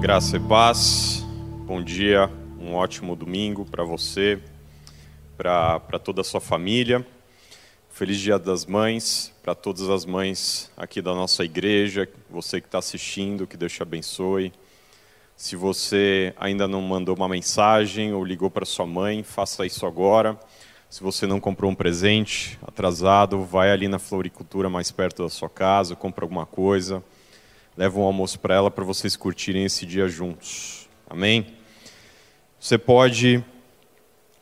Graça e paz, bom dia, um ótimo domingo para você, para toda a sua família. Feliz Dia das Mães, para todas as mães aqui da nossa igreja, você que está assistindo, que Deus te abençoe. Se você ainda não mandou uma mensagem ou ligou para sua mãe, faça isso agora. Se você não comprou um presente atrasado, vai ali na floricultura mais perto da sua casa, compra alguma coisa, leva um almoço para ela para vocês curtirem esse dia juntos. Amém? Você pode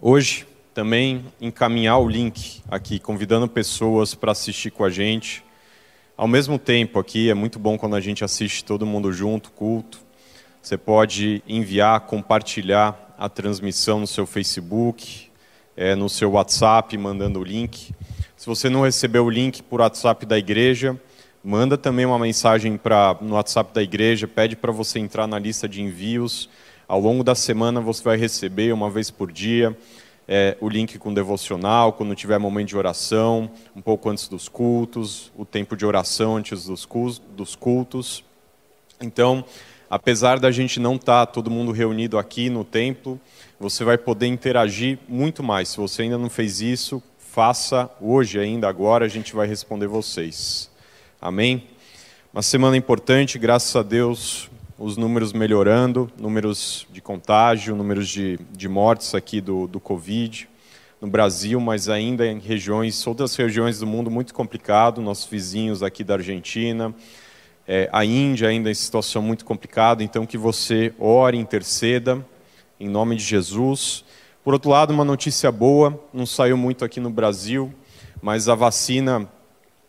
hoje também encaminhar o link aqui, convidando pessoas para assistir com a gente. Ao mesmo tempo aqui, é muito bom quando a gente assiste todo mundo junto, culto. Você pode enviar, compartilhar a transmissão no seu Facebook, é, no seu WhatsApp, mandando o link. Se você não recebeu o link por WhatsApp da igreja, manda também uma mensagem pra, no WhatsApp da igreja, pede para você entrar na lista de envios. Ao longo da semana você vai receber, uma vez por dia, é, o link com devocional, quando tiver momento de oração, um pouco antes dos cultos, o tempo de oração antes dos cultos. Então, apesar da gente não estar tá todo mundo reunido aqui no templo, você vai poder interagir muito mais. Se você ainda não fez isso, faça hoje ainda, agora a gente vai responder vocês. Amém? Uma semana importante, graças a Deus, os números melhorando, números de contágio, números de, de mortes aqui do, do Covid no Brasil, mas ainda em regiões, outras regiões do mundo muito complicado, nossos vizinhos aqui da Argentina, é, a Índia ainda em situação muito complicada, então que você ore, interceda, em nome de Jesus. Por outro lado, uma notícia boa, não saiu muito aqui no Brasil, mas a vacina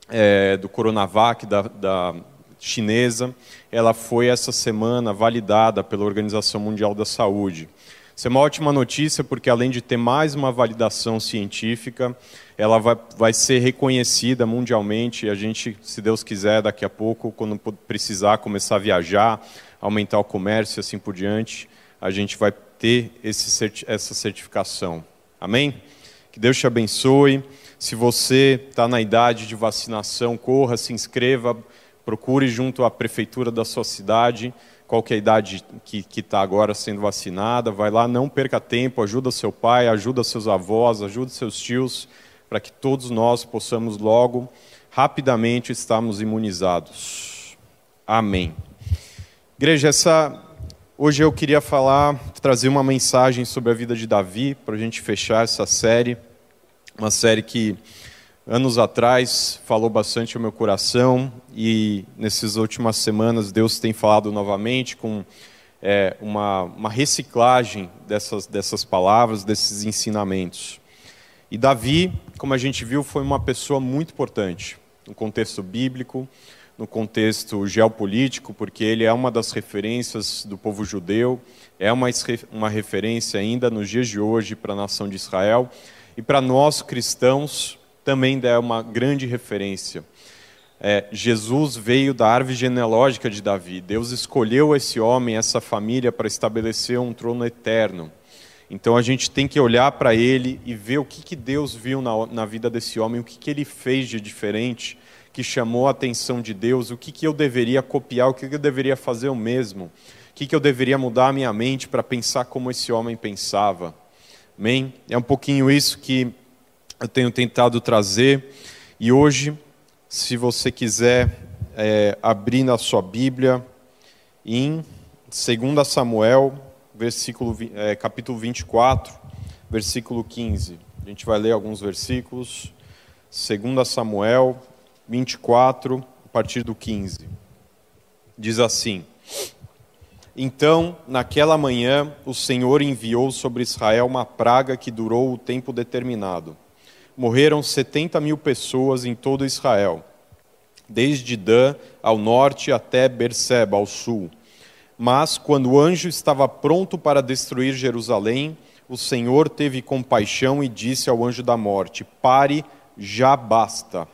é, do Coronavac, da, da chinesa, ela foi essa semana validada pela Organização Mundial da Saúde. Isso é uma ótima notícia, porque além de ter mais uma validação científica, ela vai, vai ser reconhecida mundialmente. E a gente, se Deus quiser, daqui a pouco, quando precisar começar a viajar, aumentar o comércio e assim por diante, a gente vai ter esse, essa certificação. Amém? Que Deus te abençoe. Se você está na idade de vacinação, corra, se inscreva, procure junto à prefeitura da sua cidade qual é a idade que está agora sendo vacinada, vai lá, não perca tempo, ajuda seu pai, ajuda seus avós, ajuda seus tios, para que todos nós possamos logo, rapidamente, estarmos imunizados. Amém. Igreja, essa, hoje eu queria falar, trazer uma mensagem sobre a vida de Davi, para a gente fechar essa série, uma série que anos atrás falou bastante ao meu coração e nessas últimas semanas Deus tem falado novamente com é, uma, uma reciclagem dessas, dessas palavras, desses ensinamentos. E Davi, como a gente viu, foi uma pessoa muito importante no contexto bíblico, no contexto geopolítico, porque ele é uma das referências do povo judeu, é uma, uma referência ainda nos dias de hoje para a nação de Israel. E para nós cristãos, também é uma grande referência. É, Jesus veio da árvore genealógica de Davi. Deus escolheu esse homem, essa família, para estabelecer um trono eterno. Então a gente tem que olhar para ele e ver o que, que Deus viu na, na vida desse homem, o que, que ele fez de diferente, que chamou a atenção de Deus, o que, que eu deveria copiar, o que, que eu deveria fazer o mesmo, o que, que eu deveria mudar a minha mente para pensar como esse homem pensava. Amém? É um pouquinho isso que eu tenho tentado trazer. E hoje, se você quiser é, abrir na sua Bíblia, em 2 Samuel, versículo, é, capítulo 24, versículo 15. A gente vai ler alguns versículos. 2 Samuel 24, a partir do 15. Diz assim: Então, naquela manhã, o Senhor enviou sobre Israel uma praga que durou o tempo determinado morreram 70 mil pessoas em todo Israel, desde Dan ao norte até Berseba ao sul. Mas quando o anjo estava pronto para destruir Jerusalém, o Senhor teve compaixão e disse ao anjo da morte: Pare, já basta.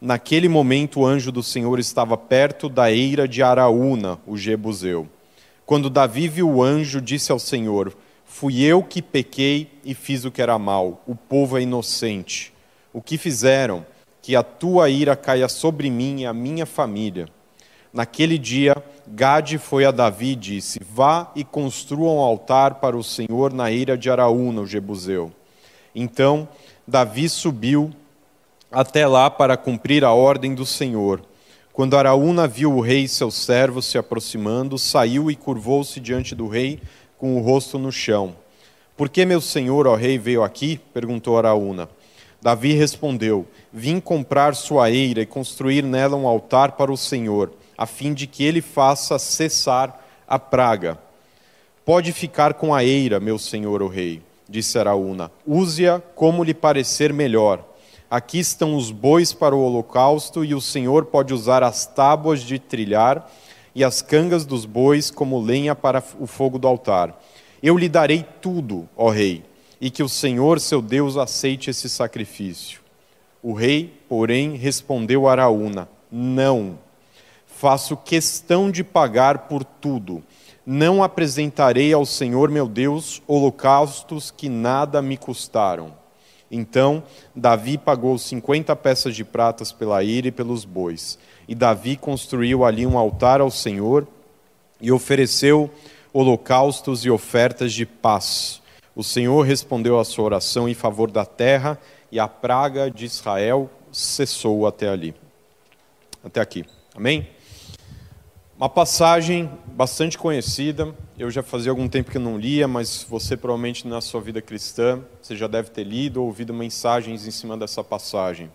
Naquele momento, o anjo do Senhor estava perto da eira de Araúna, o Jebuseu. Quando Davi viu o anjo, disse ao Senhor: Fui eu que pequei e fiz o que era mal. O povo é inocente. O que fizeram? Que a tua ira caia sobre mim e a minha família. Naquele dia, Gade foi a Davi e disse: Vá e construa um altar para o Senhor na eira de Araúna, o Jebuseu. Então Davi subiu até lá para cumprir a ordem do Senhor. Quando Araúna viu o rei e seus servos se aproximando, saiu e curvou-se diante do rei com o rosto no chão. Por que meu senhor, ó rei, veio aqui? perguntou Araúna. Davi respondeu: Vim comprar sua eira e construir nela um altar para o Senhor, a fim de que ele faça cessar a praga. Pode ficar com a eira, meu senhor, o rei, disse Araúna. Use-a como lhe parecer melhor. Aqui estão os bois para o holocausto, e o Senhor pode usar as tábuas de trilhar e as cangas dos bois como lenha para o fogo do altar. Eu lhe darei tudo, ó rei, e que o Senhor, seu Deus, aceite esse sacrifício. O rei, porém, respondeu a Araúna: Não, faço questão de pagar por tudo. Não apresentarei ao Senhor meu Deus holocaustos que nada me custaram. Então Davi pagou cinquenta peças de pratas pela ira e pelos bois. E Davi construiu ali um altar ao Senhor e ofereceu holocaustos e ofertas de paz. O Senhor respondeu à sua oração em favor da terra e a praga de Israel cessou até ali. Até aqui. Amém? Uma passagem bastante conhecida, eu já fazia algum tempo que não lia, mas você provavelmente na sua vida cristã, você já deve ter lido ou ouvido mensagens em cima dessa passagem.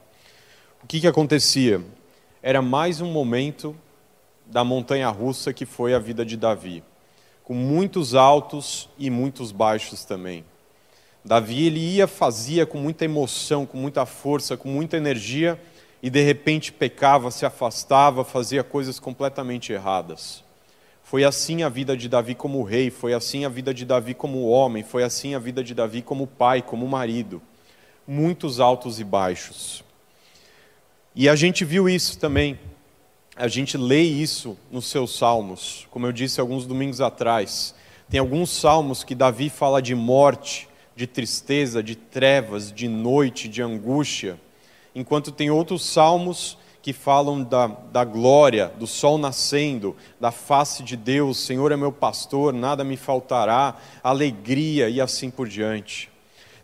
O que, que acontecia? Era mais um momento da montanha russa que foi a vida de Davi, com muitos altos e muitos baixos também. Davi ele ia, fazia com muita emoção, com muita força, com muita energia, e de repente pecava, se afastava, fazia coisas completamente erradas. Foi assim a vida de Davi como rei, foi assim a vida de Davi como homem, foi assim a vida de Davi como pai, como marido. Muitos altos e baixos. E a gente viu isso também. A gente lê isso nos seus salmos, como eu disse alguns domingos atrás. Tem alguns salmos que Davi fala de morte, de tristeza, de trevas, de noite, de angústia enquanto tem outros salmos que falam da, da glória, do sol nascendo, da face de Deus, Senhor é meu pastor, nada me faltará, alegria e assim por diante.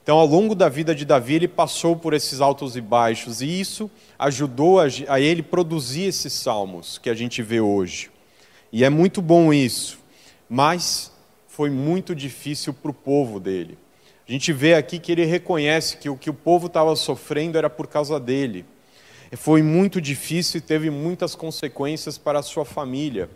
Então, ao longo da vida de Davi, ele passou por esses altos e baixos, e isso ajudou a, a ele produzir esses salmos que a gente vê hoje. E é muito bom isso, mas foi muito difícil para o povo dele. A gente vê aqui que ele reconhece que o que o povo estava sofrendo era por causa dele. Foi muito difícil e teve muitas consequências para a sua família.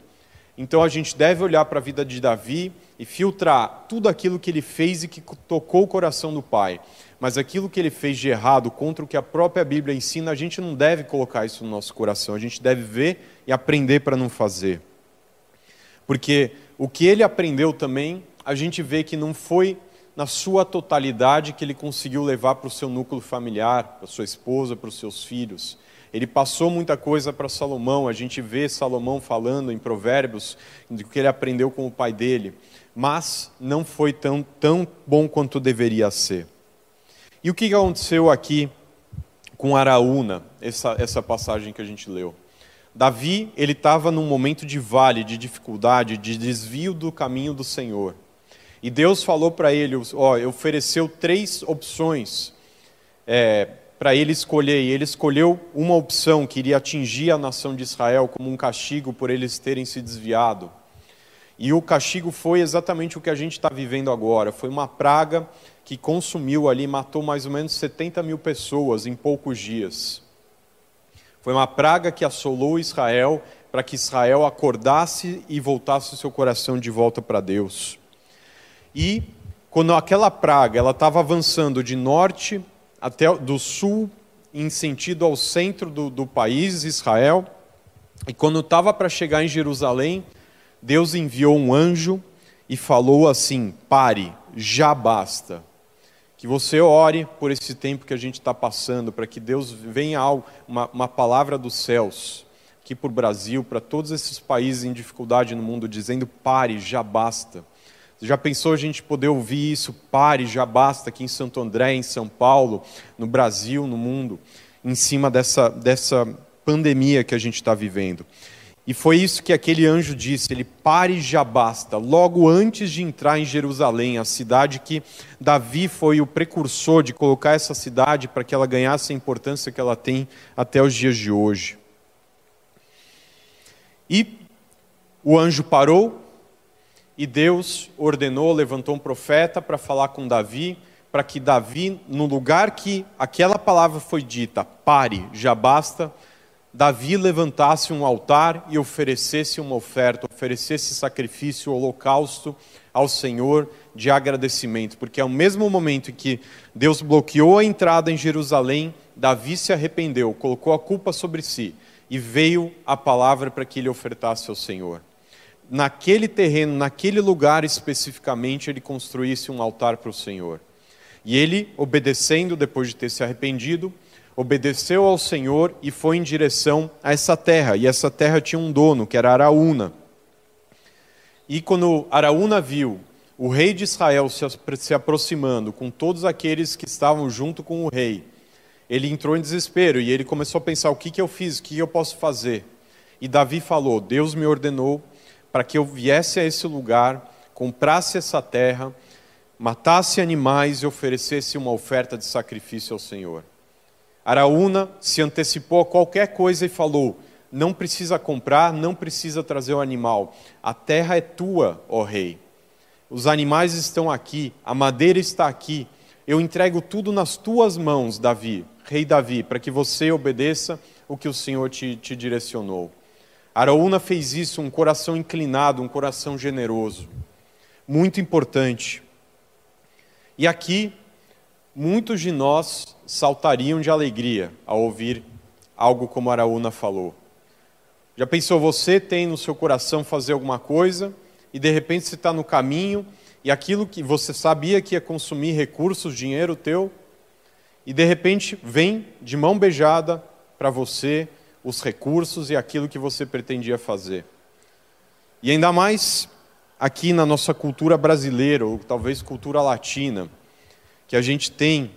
Então a gente deve olhar para a vida de Davi e filtrar tudo aquilo que ele fez e que tocou o coração do pai. Mas aquilo que ele fez de errado contra o que a própria Bíblia ensina, a gente não deve colocar isso no nosso coração. A gente deve ver e aprender para não fazer. Porque o que ele aprendeu também, a gente vê que não foi na sua totalidade que ele conseguiu levar para o seu núcleo familiar, para sua esposa, para os seus filhos. Ele passou muita coisa para Salomão, a gente vê Salomão falando em Provérbios do que ele aprendeu com o pai dele, mas não foi tão, tão bom quanto deveria ser. E o que aconteceu aqui com Araúna, essa, essa passagem que a gente leu? Davi, ele estava num momento de vale, de dificuldade, de desvio do caminho do Senhor. E Deus falou para ele, ó, ofereceu três opções é, para ele escolher. E ele escolheu uma opção que iria atingir a nação de Israel como um castigo por eles terem se desviado. E o castigo foi exatamente o que a gente está vivendo agora. Foi uma praga que consumiu ali, matou mais ou menos 70 mil pessoas em poucos dias. Foi uma praga que assolou Israel para que Israel acordasse e voltasse o seu coração de volta para Deus. E quando aquela praga ela estava avançando de norte até do sul em sentido ao centro do, do país, Israel, e quando estava para chegar em Jerusalém, Deus enviou um anjo e falou assim: pare, já basta. Que você ore por esse tempo que a gente está passando, para que Deus venha uma, uma palavra dos céus, aqui para o Brasil, para todos esses países em dificuldade no mundo, dizendo: pare, já basta. Já pensou a gente poder ouvir isso? Pare, já basta aqui em Santo André, em São Paulo, no Brasil, no mundo, em cima dessa, dessa pandemia que a gente está vivendo. E foi isso que aquele anjo disse: ele pare já basta, logo antes de entrar em Jerusalém, a cidade que Davi foi o precursor de colocar essa cidade para que ela ganhasse a importância que ela tem até os dias de hoje. E o anjo parou, e Deus ordenou, levantou um profeta para falar com Davi, para que Davi, no lugar que aquela palavra foi dita, pare, já basta, Davi levantasse um altar e oferecesse uma oferta, oferecesse sacrifício, holocausto ao Senhor de agradecimento, porque ao mesmo momento em que Deus bloqueou a entrada em Jerusalém, Davi se arrependeu, colocou a culpa sobre si e veio a palavra para que ele ofertasse ao Senhor. Naquele terreno, naquele lugar especificamente, ele construísse um altar para o Senhor. E ele, obedecendo, depois de ter se arrependido, obedeceu ao Senhor e foi em direção a essa terra. E essa terra tinha um dono, que era Araúna. E quando Araúna viu o rei de Israel se aproximando com todos aqueles que estavam junto com o rei, ele entrou em desespero e ele começou a pensar: o que, que eu fiz, o que eu posso fazer? E Davi falou: Deus me ordenou para que eu viesse a esse lugar, comprasse essa terra, matasse animais e oferecesse uma oferta de sacrifício ao Senhor. Araúna se antecipou a qualquer coisa e falou: Não precisa comprar, não precisa trazer o animal. A terra é tua, ó rei. Os animais estão aqui, a madeira está aqui. Eu entrego tudo nas tuas mãos, Davi, rei Davi, para que você obedeça o que o Senhor te, te direcionou. Araúna fez isso, um coração inclinado, um coração generoso. Muito importante. E aqui, muitos de nós saltariam de alegria ao ouvir algo como Araúna falou. Já pensou, você tem no seu coração fazer alguma coisa e de repente você está no caminho e aquilo que você sabia que ia consumir recursos, dinheiro teu, e de repente vem de mão beijada para você os recursos e aquilo que você pretendia fazer. E ainda mais aqui na nossa cultura brasileira, ou talvez cultura latina, que a gente tem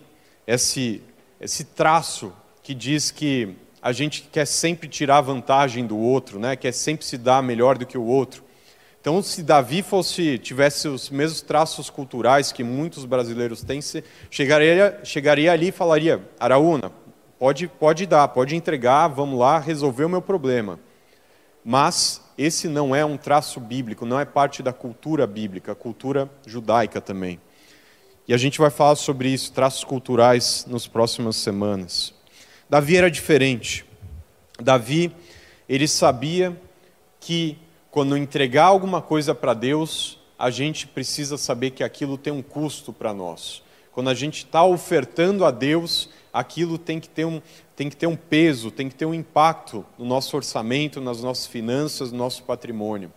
esse, esse traço que diz que a gente quer sempre tirar vantagem do outro, né? quer sempre se dar melhor do que o outro. Então, se Davi fosse tivesse os mesmos traços culturais que muitos brasileiros têm, chegaria, chegaria ali e falaria: Araúna, pode, pode dar, pode entregar, vamos lá resolver o meu problema. Mas esse não é um traço bíblico, não é parte da cultura bíblica, cultura judaica também. E a gente vai falar sobre isso, traços culturais, nas próximas semanas. Davi era diferente. Davi, ele sabia que quando entregar alguma coisa para Deus, a gente precisa saber que aquilo tem um custo para nós. Quando a gente está ofertando a Deus, aquilo tem que, ter um, tem que ter um peso, tem que ter um impacto no nosso orçamento, nas nossas finanças, no nosso patrimônio.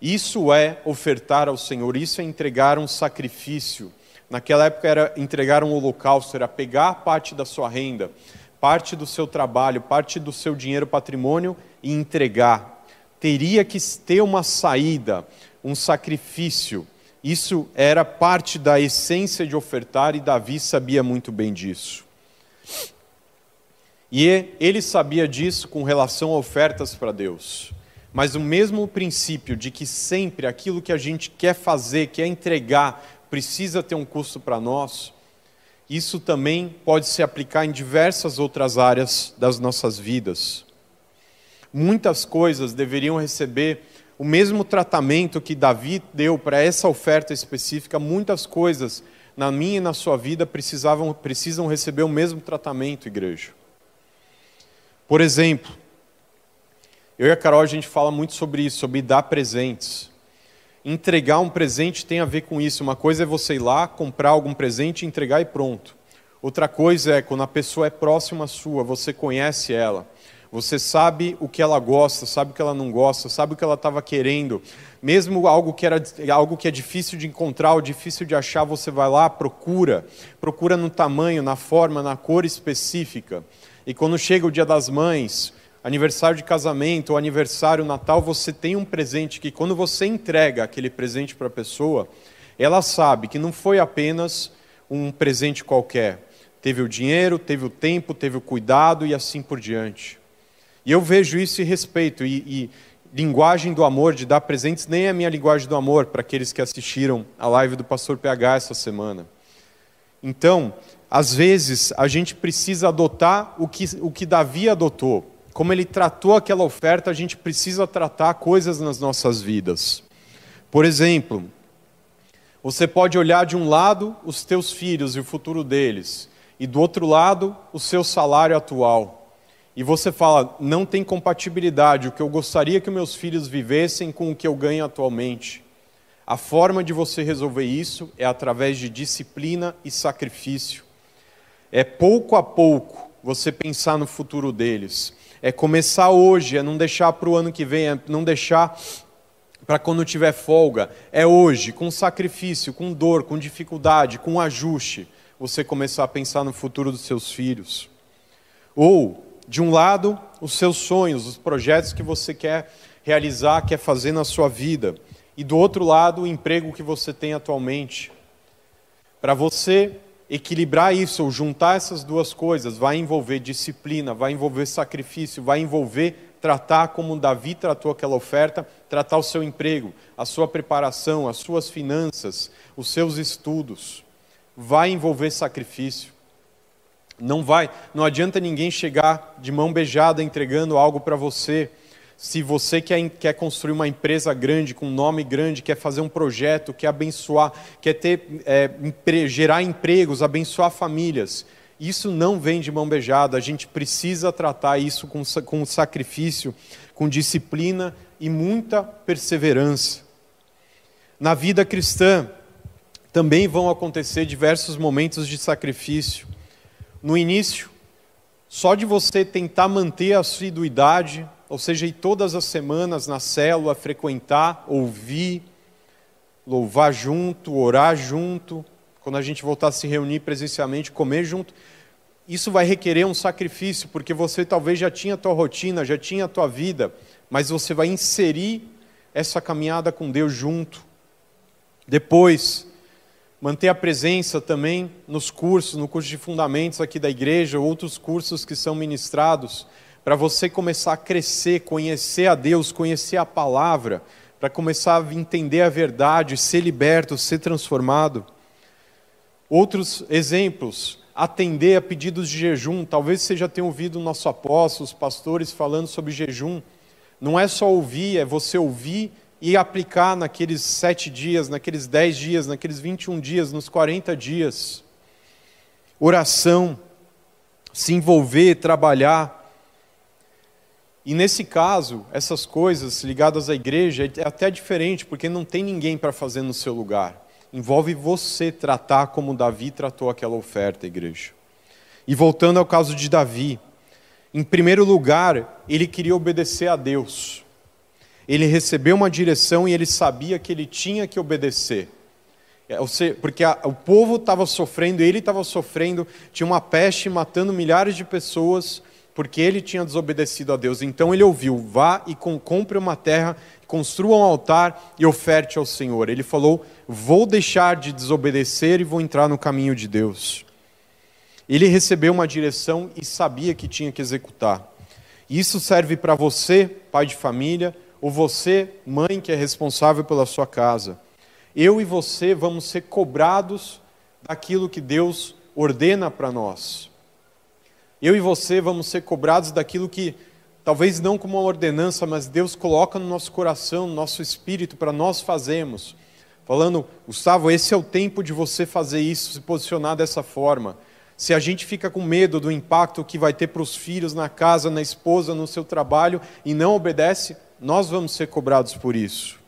Isso é ofertar ao Senhor, isso é entregar um sacrifício Naquela época era entregar um holocausto, era pegar parte da sua renda, parte do seu trabalho, parte do seu dinheiro, patrimônio e entregar. Teria que ter uma saída, um sacrifício. Isso era parte da essência de ofertar e Davi sabia muito bem disso. E ele sabia disso com relação a ofertas para Deus. Mas o mesmo princípio de que sempre aquilo que a gente quer fazer, quer entregar, precisa ter um custo para nós, isso também pode se aplicar em diversas outras áreas das nossas vidas. Muitas coisas deveriam receber o mesmo tratamento que Davi deu para essa oferta específica, muitas coisas na minha e na sua vida precisavam, precisam receber o mesmo tratamento, igreja. Por exemplo, eu e a Carol a gente fala muito sobre isso, sobre dar presentes entregar um presente tem a ver com isso. Uma coisa é você ir lá, comprar algum presente, entregar e pronto. Outra coisa é quando a pessoa é próxima sua, você conhece ela, você sabe o que ela gosta, sabe o que ela não gosta, sabe o que ela estava querendo. Mesmo algo que, era, algo que é difícil de encontrar ou difícil de achar, você vai lá, procura. Procura no tamanho, na forma, na cor específica. E quando chega o dia das mães, aniversário de casamento ou aniversário, Natal, você tem um presente que quando você entrega aquele presente para a pessoa, ela sabe que não foi apenas um presente qualquer. Teve o dinheiro, teve o tempo, teve o cuidado e assim por diante. E eu vejo isso e respeito. E, e, linguagem do amor, de dar presentes, nem é a minha linguagem do amor, para aqueles que assistiram a live do Pastor PH essa semana. Então, às vezes, a gente precisa adotar o que, o que Davi adotou. Como ele tratou aquela oferta, a gente precisa tratar coisas nas nossas vidas. Por exemplo, você pode olhar de um lado os teus filhos e o futuro deles, e do outro lado o seu salário atual. E você fala, não tem compatibilidade, o que eu gostaria que meus filhos vivessem com o que eu ganho atualmente. A forma de você resolver isso é através de disciplina e sacrifício. É pouco a pouco você pensar no futuro deles. É começar hoje, é não deixar para o ano que vem, é não deixar para quando tiver folga, é hoje, com sacrifício, com dor, com dificuldade, com ajuste, você começar a pensar no futuro dos seus filhos. Ou, de um lado, os seus sonhos, os projetos que você quer realizar, quer fazer na sua vida, e do outro lado, o emprego que você tem atualmente. Para você equilibrar isso, ou juntar essas duas coisas, vai envolver disciplina, vai envolver sacrifício, vai envolver tratar como Davi tratou aquela oferta, tratar o seu emprego, a sua preparação, as suas finanças, os seus estudos. Vai envolver sacrifício. Não vai, não adianta ninguém chegar de mão beijada entregando algo para você. Se você quer, quer construir uma empresa grande, com um nome grande, quer fazer um projeto, quer abençoar, quer ter, é, gerar empregos, abençoar famílias, isso não vem de mão beijada, a gente precisa tratar isso com, com sacrifício, com disciplina e muita perseverança. Na vida cristã, também vão acontecer diversos momentos de sacrifício. No início, só de você tentar manter a assiduidade, ou seja, ir todas as semanas na célula, frequentar, ouvir, louvar junto, orar junto, quando a gente voltar a se reunir presencialmente, comer junto, isso vai requerer um sacrifício, porque você talvez já tinha a tua rotina, já tinha a tua vida, mas você vai inserir essa caminhada com Deus junto. Depois, manter a presença também nos cursos, no curso de fundamentos aqui da igreja, outros cursos que são ministrados, para você começar a crescer, conhecer a Deus, conhecer a palavra, para começar a entender a verdade, ser liberto, ser transformado. Outros exemplos, atender a pedidos de jejum. Talvez você já tenha ouvido o nosso apóstolo, os pastores falando sobre jejum. Não é só ouvir, é você ouvir e aplicar naqueles sete dias, naqueles dez dias, naqueles 21 dias, nos 40 dias. Oração, se envolver, trabalhar. E nesse caso, essas coisas ligadas à igreja é até diferente, porque não tem ninguém para fazer no seu lugar envolve você tratar como Davi tratou aquela oferta, igreja. E voltando ao caso de Davi, em primeiro lugar, ele queria obedecer a Deus. Ele recebeu uma direção e ele sabia que ele tinha que obedecer. É, porque o povo estava sofrendo, ele estava sofrendo, tinha uma peste matando milhares de pessoas, porque ele tinha desobedecido a Deus. Então ele ouviu: vá e compre uma terra, construa um altar e oferte ao Senhor. Ele falou: vou deixar de desobedecer e vou entrar no caminho de Deus. Ele recebeu uma direção e sabia que tinha que executar. Isso serve para você, pai de família, ou você, mãe que é responsável pela sua casa. Eu e você vamos ser cobrados daquilo que Deus ordena para nós. Eu e você vamos ser cobrados daquilo que, talvez não como uma ordenança, mas Deus coloca no nosso coração, no nosso espírito, para nós fazermos. Falando, Gustavo, esse é o tempo de você fazer isso, se posicionar dessa forma. Se a gente fica com medo do impacto que vai ter para os filhos na casa, na esposa, no seu trabalho e não obedece, nós vamos ser cobrados por isso.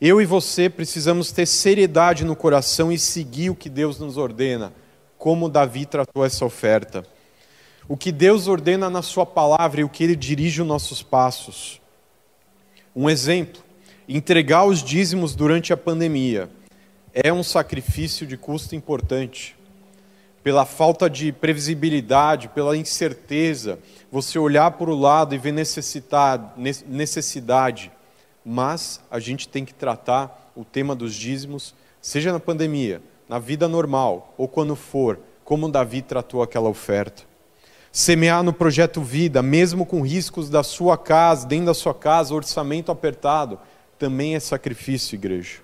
Eu e você precisamos ter seriedade no coração e seguir o que Deus nos ordena, como Davi tratou essa oferta o que Deus ordena na Sua palavra e o que Ele dirige os nossos passos. Um exemplo: entregar os dízimos durante a pandemia é um sacrifício de custo importante. Pela falta de previsibilidade, pela incerteza, você olhar para o lado e ver necessidade. Mas a gente tem que tratar o tema dos dízimos, seja na pandemia, na vida normal ou quando for, como Davi tratou aquela oferta. Semear no projeto Vida, mesmo com riscos da sua casa, dentro da sua casa, orçamento apertado, também é sacrifício, igreja.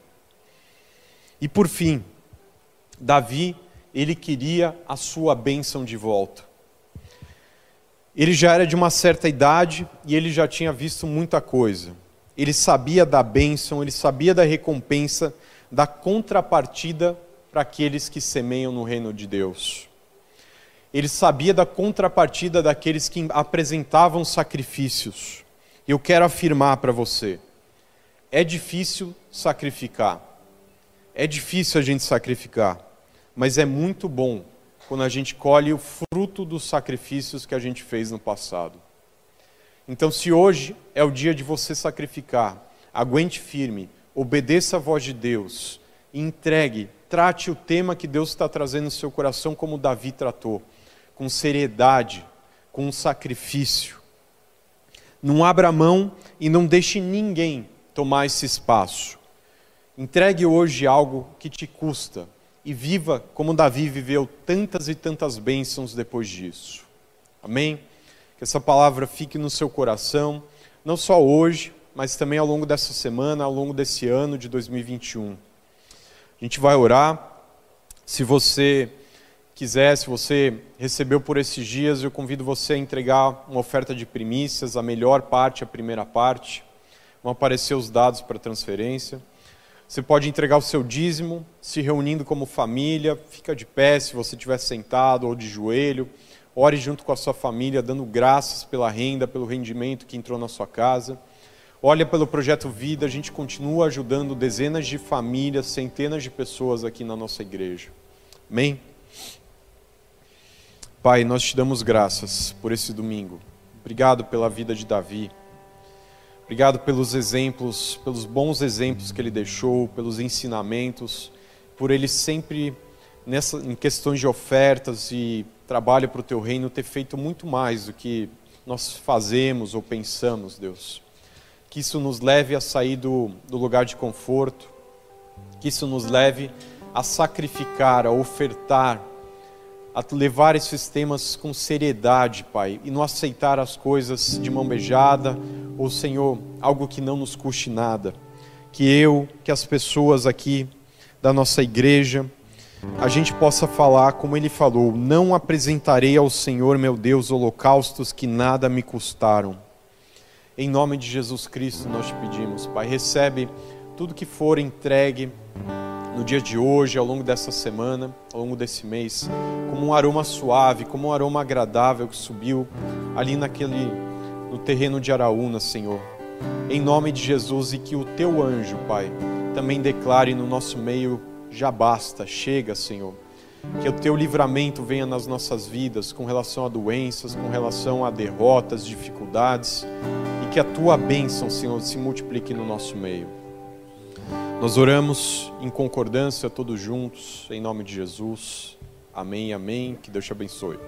E por fim, Davi, ele queria a sua bênção de volta. Ele já era de uma certa idade e ele já tinha visto muita coisa. Ele sabia da bênção, ele sabia da recompensa, da contrapartida para aqueles que semeiam no reino de Deus. Ele sabia da contrapartida daqueles que apresentavam sacrifícios. Eu quero afirmar para você: é difícil sacrificar. É difícil a gente sacrificar, mas é muito bom quando a gente colhe o fruto dos sacrifícios que a gente fez no passado. Então, se hoje é o dia de você sacrificar, aguente firme, obedeça a voz de Deus, entregue, trate o tema que Deus está trazendo no seu coração, como Davi tratou, com seriedade, com sacrifício. Não abra mão e não deixe ninguém tomar esse espaço. Entregue hoje algo que te custa e viva como Davi viveu tantas e tantas bênçãos depois disso. Amém? Que essa palavra fique no seu coração, não só hoje, mas também ao longo dessa semana, ao longo desse ano de 2021. A gente vai orar. Se você quiser, se você recebeu por esses dias, eu convido você a entregar uma oferta de primícias, a melhor parte, a primeira parte. Vão aparecer os dados para transferência. Você pode entregar o seu dízimo, se reunindo como família, fica de pé se você estiver sentado ou de joelho. Ore junto com a sua família, dando graças pela renda, pelo rendimento que entrou na sua casa. Olha pelo projeto Vida, a gente continua ajudando dezenas de famílias, centenas de pessoas aqui na nossa igreja. Amém? Pai, nós te damos graças por esse domingo. Obrigado pela vida de Davi. Obrigado pelos exemplos, pelos bons exemplos que ele deixou, pelos ensinamentos, por ele sempre nessa em questões de ofertas e trabalho para o teu reino ter feito muito mais do que nós fazemos ou pensamos, Deus. Que isso nos leve a sair do, do lugar de conforto, que isso nos leve a sacrificar, a ofertar, a levar esses temas com seriedade, Pai, e não aceitar as coisas de mão beijada, ou Senhor, algo que não nos custe nada. Que eu, que as pessoas aqui da nossa igreja, a gente possa falar como ele falou: Não apresentarei ao Senhor meu Deus holocaustos que nada me custaram. Em nome de Jesus Cristo nós te pedimos, Pai, recebe tudo que for entregue no dia de hoje, ao longo dessa semana, ao longo desse mês, como um aroma suave, como um aroma agradável que subiu ali naquele no terreno de Araúna, Senhor. Em nome de Jesus e que o teu anjo, Pai, também declare no nosso meio já basta, chega, Senhor. Que o teu livramento venha nas nossas vidas com relação a doenças, com relação a derrotas, dificuldades, e que a tua bênção, Senhor, se multiplique no nosso meio. Nós oramos em concordância todos juntos, em nome de Jesus. Amém, amém. Que Deus te abençoe.